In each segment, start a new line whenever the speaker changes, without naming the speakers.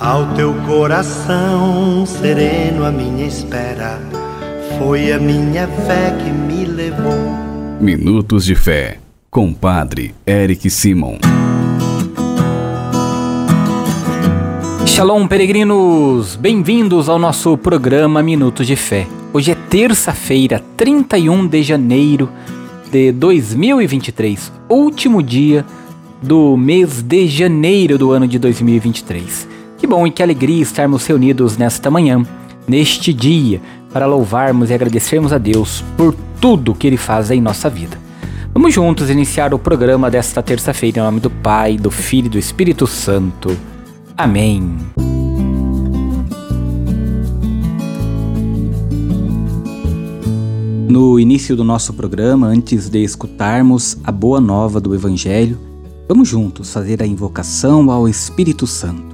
Ao teu coração sereno, a minha espera foi a minha fé que me levou.
Minutos de Fé, com Padre Eric Simon.
Shalom, peregrinos! Bem-vindos ao nosso programa Minutos de Fé. Hoje é terça-feira, 31 de janeiro de 2023, último dia do mês de janeiro do ano de 2023. Que bom e que alegria estarmos reunidos nesta manhã, neste dia, para louvarmos e agradecermos a Deus por tudo que Ele faz em nossa vida. Vamos juntos iniciar o programa desta terça-feira em nome do Pai, do Filho e do Espírito Santo. Amém. No início do nosso programa, antes de escutarmos a boa nova do Evangelho, vamos juntos fazer a invocação ao Espírito Santo.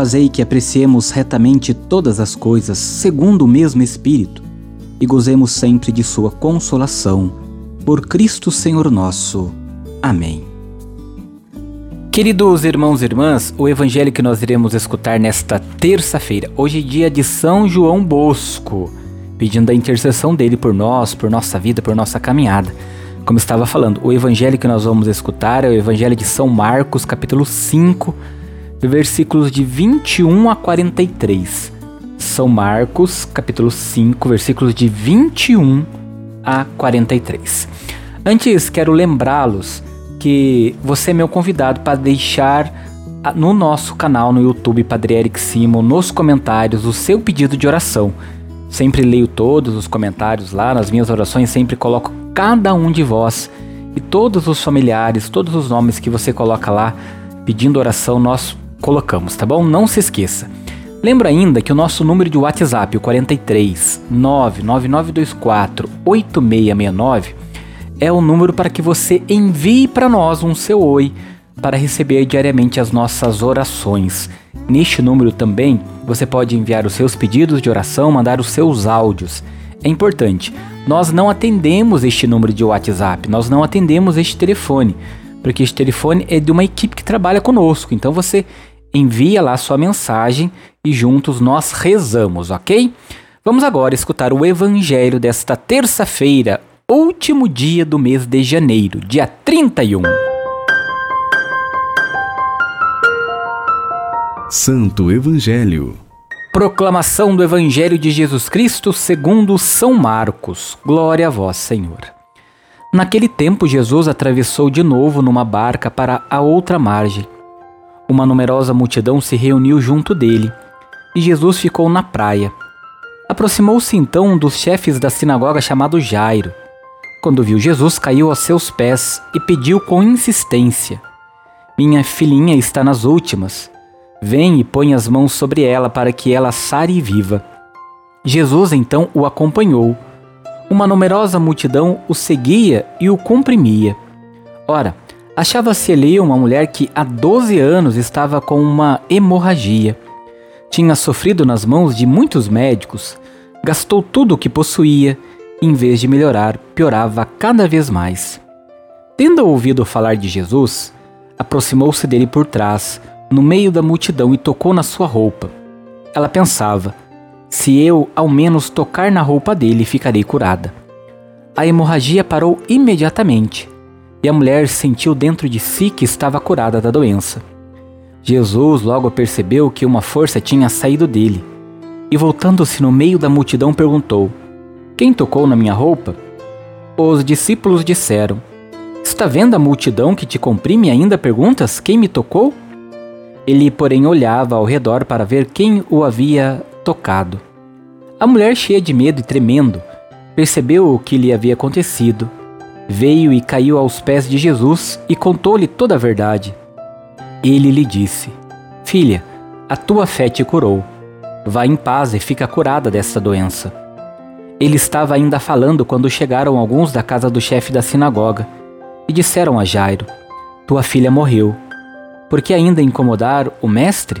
Fazei que apreciemos retamente todas as coisas segundo o mesmo Espírito e gozemos sempre de Sua consolação. Por Cristo Senhor nosso. Amém. Queridos irmãos e irmãs, o evangelho que nós iremos escutar nesta terça-feira, hoje dia de São João Bosco, pedindo a intercessão dele por nós, por nossa vida, por nossa caminhada. Como estava falando, o evangelho que nós vamos escutar é o evangelho de São Marcos, capítulo 5, versículos de 21 a 43. São Marcos, capítulo 5, versículos de 21 a 43. Antes, quero lembrá-los que você é meu convidado para deixar no nosso canal no YouTube Padre Eric Simon, nos comentários, o seu pedido de oração. Sempre leio todos os comentários lá, nas minhas orações sempre coloco cada um de vós e todos os familiares, todos os nomes que você coloca lá pedindo oração, nós colocamos, tá bom? Não se esqueça. Lembra ainda que o nosso número de WhatsApp, o 43 99924 8669, é o número para que você envie para nós um seu oi para receber diariamente as nossas orações. Neste número também você pode enviar os seus pedidos de oração, mandar os seus áudios. É importante, nós não atendemos este número de WhatsApp, nós não atendemos este telefone, porque este telefone é de uma equipe que trabalha conosco. Então você envia lá sua mensagem e juntos nós rezamos, ok? Vamos agora escutar o evangelho desta terça-feira, último dia do mês de janeiro, dia 31.
Santo Evangelho.
Proclamação do Evangelho de Jesus Cristo segundo São Marcos. Glória a vós, Senhor. Naquele tempo, Jesus atravessou de novo numa barca para a outra margem uma numerosa multidão se reuniu junto dele, e Jesus ficou na praia. Aproximou-se então um dos chefes da sinagoga chamado Jairo. Quando viu Jesus, caiu aos seus pés e pediu com insistência: Minha filhinha está nas últimas. Vem e põe as mãos sobre ela para que ela sare e viva. Jesus então o acompanhou. Uma numerosa multidão o seguia e o comprimia. Ora, Achava-se ali uma mulher que há 12 anos estava com uma hemorragia. Tinha sofrido nas mãos de muitos médicos, gastou tudo o que possuía e, em vez de melhorar, piorava cada vez mais. Tendo ouvido falar de Jesus, aproximou-se dele por trás, no meio da multidão, e tocou na sua roupa. Ela pensava: se eu ao menos tocar na roupa dele, ficarei curada. A hemorragia parou imediatamente e a mulher sentiu dentro de si que estava curada da doença. Jesus logo percebeu que uma força tinha saído dele e, voltando-se no meio da multidão, perguntou: Quem tocou na minha roupa? Os discípulos disseram: Está vendo a multidão que te comprime e ainda perguntas quem me tocou? Ele, porém, olhava ao redor para ver quem o havia tocado. A mulher, cheia de medo e tremendo, percebeu o que lhe havia acontecido veio e caiu aos pés de Jesus e contou-lhe toda a verdade. Ele lhe disse: Filha, a tua fé te curou. Vá em paz e fica curada desta doença. Ele estava ainda falando quando chegaram alguns da casa do chefe da sinagoga e disseram a Jairo: Tua filha morreu. Por que ainda incomodar o mestre?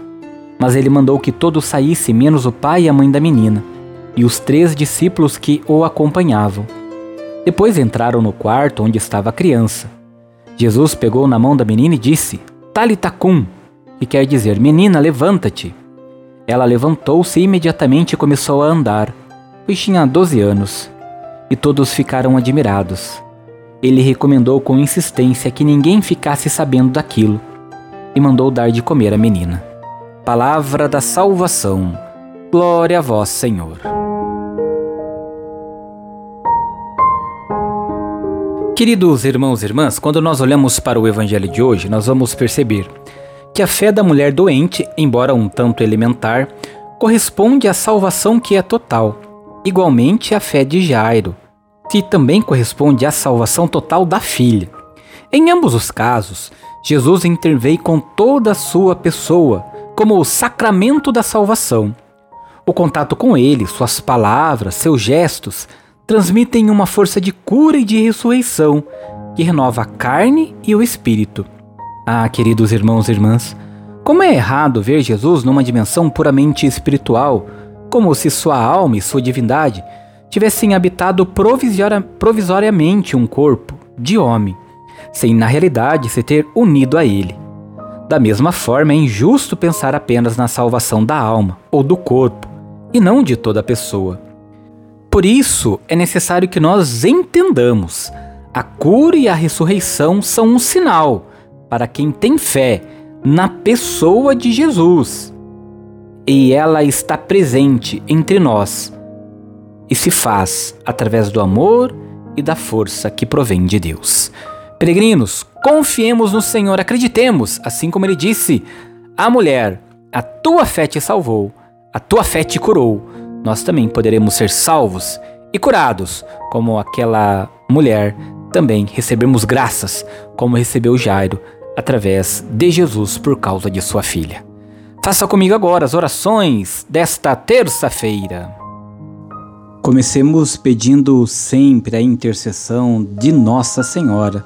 Mas ele mandou que todos saíssem, menos o pai e a mãe da menina, e os três discípulos que o acompanhavam. Depois entraram no quarto onde estava a criança. Jesus pegou na mão da menina e disse: Talitacum, que quer dizer: Menina, levanta-te. Ela levantou-se e imediatamente começou a andar, pois tinha 12 anos, e todos ficaram admirados. Ele recomendou com insistência que ninguém ficasse sabendo daquilo, e mandou dar de comer à menina. Palavra da salvação. Glória a vós, Senhor. Queridos irmãos e irmãs, quando nós olhamos para o evangelho de hoje, nós vamos perceber que a fé da mulher doente, embora um tanto elementar, corresponde à salvação que é total. Igualmente a fé de Jairo, que também corresponde à salvação total da filha. Em ambos os casos, Jesus interveio com toda a sua pessoa, como o sacramento da salvação. O contato com ele, suas palavras, seus gestos, transmitem uma força de cura e de ressurreição que renova a carne e o espírito. Ah, queridos irmãos e irmãs, como é errado ver Jesus numa dimensão puramente espiritual, como se sua alma e sua divindade tivessem habitado provisoriamente um corpo de homem, sem na realidade se ter unido a ele. Da mesma forma, é injusto pensar apenas na salvação da alma ou do corpo, e não de toda a pessoa. Por isso, é necessário que nós entendamos: a cura e a ressurreição são um sinal para quem tem fé na pessoa de Jesus. E ela está presente entre nós e se faz através do amor e da força que provém de Deus. Peregrinos, confiemos no Senhor, acreditemos, assim como ele disse à mulher: A tua fé te salvou, a tua fé te curou. Nós também poderemos ser salvos e curados, como aquela mulher também recebemos graças, como recebeu Jairo através de Jesus por causa de sua filha. Faça comigo agora as orações desta terça-feira. Comecemos pedindo sempre a intercessão de Nossa Senhora,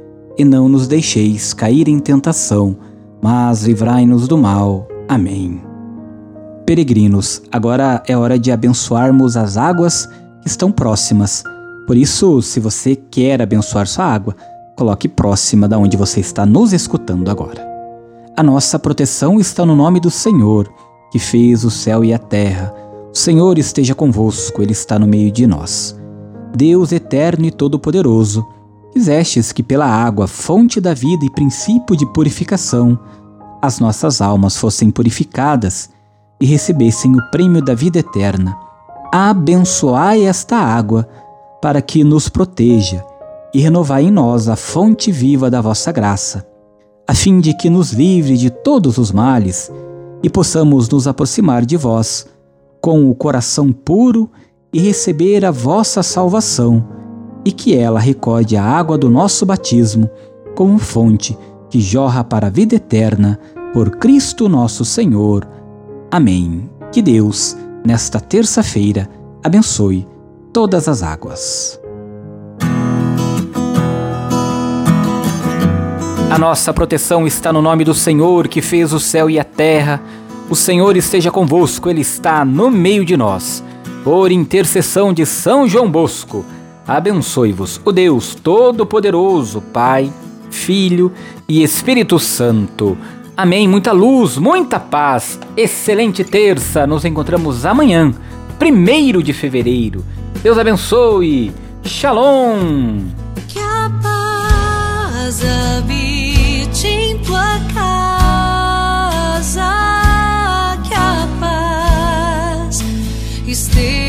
E não nos deixeis cair em tentação, mas livrai-nos do mal. Amém. Peregrinos, agora é hora de abençoarmos as águas que estão próximas. Por isso, se você quer abençoar sua água, coloque próxima da onde você está nos escutando agora. A nossa proteção está no nome do Senhor, que fez o céu e a terra. O Senhor esteja convosco, Ele está no meio de nós. Deus eterno e todo-poderoso, quisestes que pela água, fonte da vida e princípio de purificação, as nossas almas fossem purificadas e recebessem o prêmio da vida eterna. Abençoai esta água para que nos proteja e renovai em nós a fonte viva da vossa graça, a fim de que nos livre de todos os males e possamos nos aproximar de vós com o coração puro e receber a vossa salvação, e que ela recorde a água do nosso batismo como fonte que jorra para a vida eterna, por Cristo nosso Senhor. Amém. Que Deus, nesta terça-feira, abençoe todas as águas. A nossa proteção está no nome do Senhor que fez o céu e a terra. O Senhor esteja convosco, Ele está no meio de nós. Por intercessão de São João Bosco, abençoe-vos o Deus Todo-Poderoso, Pai, Filho e Espírito Santo. Amém. Muita luz, muita paz. Excelente terça. Nos encontramos amanhã, primeiro de fevereiro. Deus abençoe. Shalom.
Que a paz habite em tua casa. Que a paz esteja.